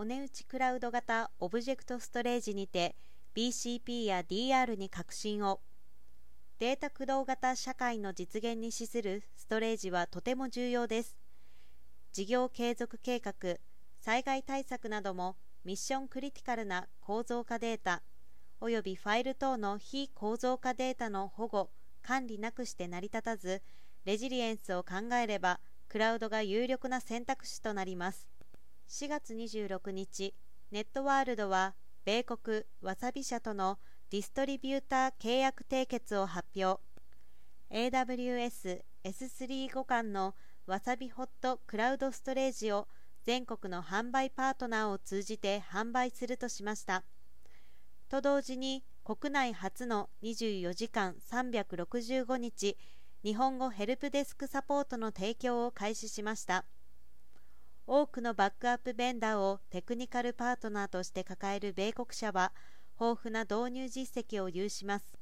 お値打ちクラウド型オブジェクトストレージにて BCP や DR に革新を。データ駆動型社会の実現に資するストレージはとても重要です。事業継続計画災害対策などもミッションクリティカルな構造化データおよびファイル等の非構造化データの保護管理なくして成り立たずレジリエンスを考えればクラウドが有力な選択肢となります。4月26日ネットワールドは米国わさび社とのディストリビューター契約締結を発表。AWS S3 互換のわさびホットクラウドストレージを全国の販売パートナーを通じて販売するとしました。と同時に国内初の24時間365日日本語ヘルプデスクサポートの提供を開始しました。多くのバックアップベンダーをテクニカルパートナーとして抱える米国社は豊富な導入実績を有します。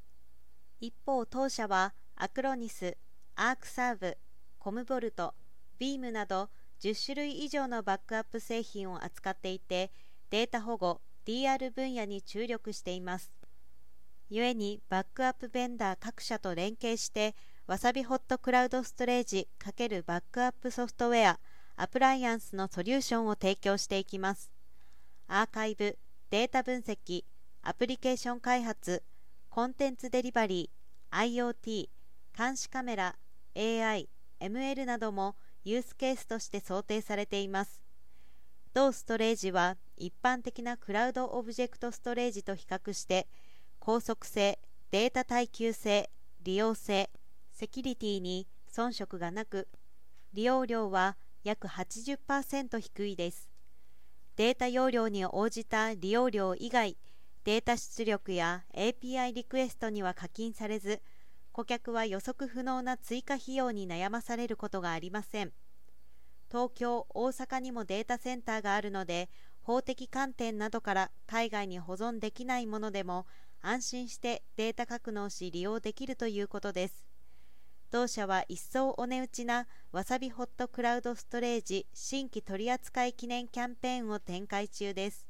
一方当社はアクロニスアークサーブコムボルトビームなど10種類以上のバックアップ製品を扱っていてデータ保護 DR 分野に注力しています。故にバックアップベンダー各社と連携してわさびホットクラウドストレージ×バックアップソフトウェアアプライアンスのソリューションを提供していきます。アーカイブデータ分析アプリケーション開発コンテンツデリバリー IoT 監視カメラ AI ML などもユースケースとして想定されています。同ストレージは一般的なクラウドオブジェクトストレージと比較して高速性データ耐久性利用性セキュリティに遜色がなく利用量は約80%低いです。データ容量に応じた利用量以外データ出力や API リクエストには課金されず顧客は予測不能な追加費用に悩まされることがありません。東京、大阪にもデータセンターがあるので法的観点などから海外に保存できないものでも安心してデータ格納し利用できるということです。同社は一層お値打ちなわさびホットクラウドストレージ新規取扱記念キャンペーンを展開中です。